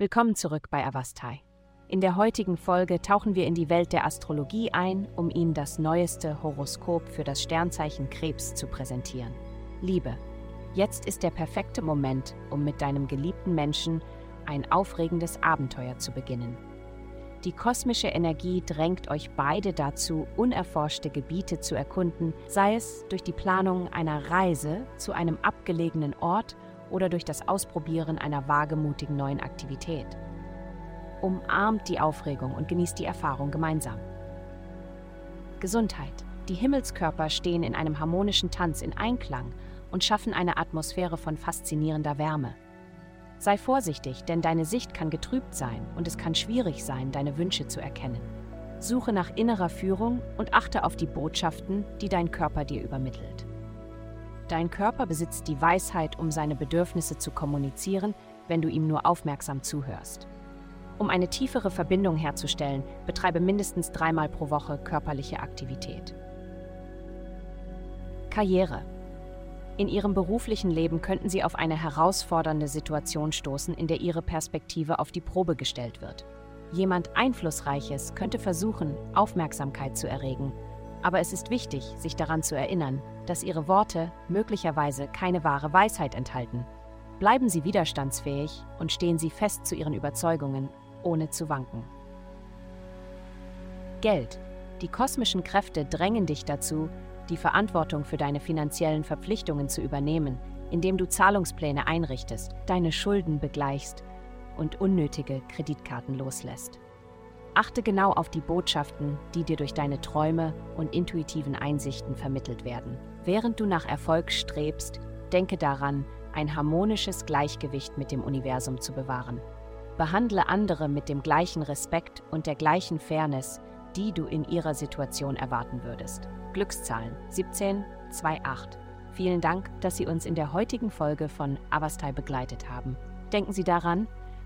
Willkommen zurück bei Avastai. In der heutigen Folge tauchen wir in die Welt der Astrologie ein, um Ihnen das neueste Horoskop für das Sternzeichen Krebs zu präsentieren. Liebe, jetzt ist der perfekte Moment, um mit deinem geliebten Menschen ein aufregendes Abenteuer zu beginnen. Die kosmische Energie drängt euch beide dazu, unerforschte Gebiete zu erkunden, sei es durch die Planung einer Reise zu einem abgelegenen Ort oder durch das Ausprobieren einer wagemutigen neuen Aktivität. Umarmt die Aufregung und genießt die Erfahrung gemeinsam. Gesundheit. Die Himmelskörper stehen in einem harmonischen Tanz in Einklang und schaffen eine Atmosphäre von faszinierender Wärme. Sei vorsichtig, denn deine Sicht kann getrübt sein und es kann schwierig sein, deine Wünsche zu erkennen. Suche nach innerer Führung und achte auf die Botschaften, die dein Körper dir übermittelt. Dein Körper besitzt die Weisheit, um seine Bedürfnisse zu kommunizieren, wenn du ihm nur aufmerksam zuhörst. Um eine tiefere Verbindung herzustellen, betreibe mindestens dreimal pro Woche körperliche Aktivität. Karriere. In Ihrem beruflichen Leben könnten Sie auf eine herausfordernde Situation stoßen, in der Ihre Perspektive auf die Probe gestellt wird. Jemand Einflussreiches könnte versuchen, Aufmerksamkeit zu erregen aber es ist wichtig, sich daran zu erinnern, dass Ihre Worte möglicherweise keine wahre Weisheit enthalten. Bleiben Sie widerstandsfähig und stehen Sie fest zu Ihren Überzeugungen, ohne zu wanken. Geld. Die kosmischen Kräfte drängen dich dazu, die Verantwortung für deine finanziellen Verpflichtungen zu übernehmen, indem du Zahlungspläne einrichtest, deine Schulden begleichst und unnötige Kreditkarten loslässt. Achte genau auf die Botschaften, die dir durch deine Träume und intuitiven Einsichten vermittelt werden. Während du nach Erfolg strebst, denke daran, ein harmonisches Gleichgewicht mit dem Universum zu bewahren. Behandle andere mit dem gleichen Respekt und der gleichen Fairness, die du in ihrer Situation erwarten würdest. Glückszahlen 1728. Vielen Dank, dass Sie uns in der heutigen Folge von Avastai begleitet haben. Denken Sie daran,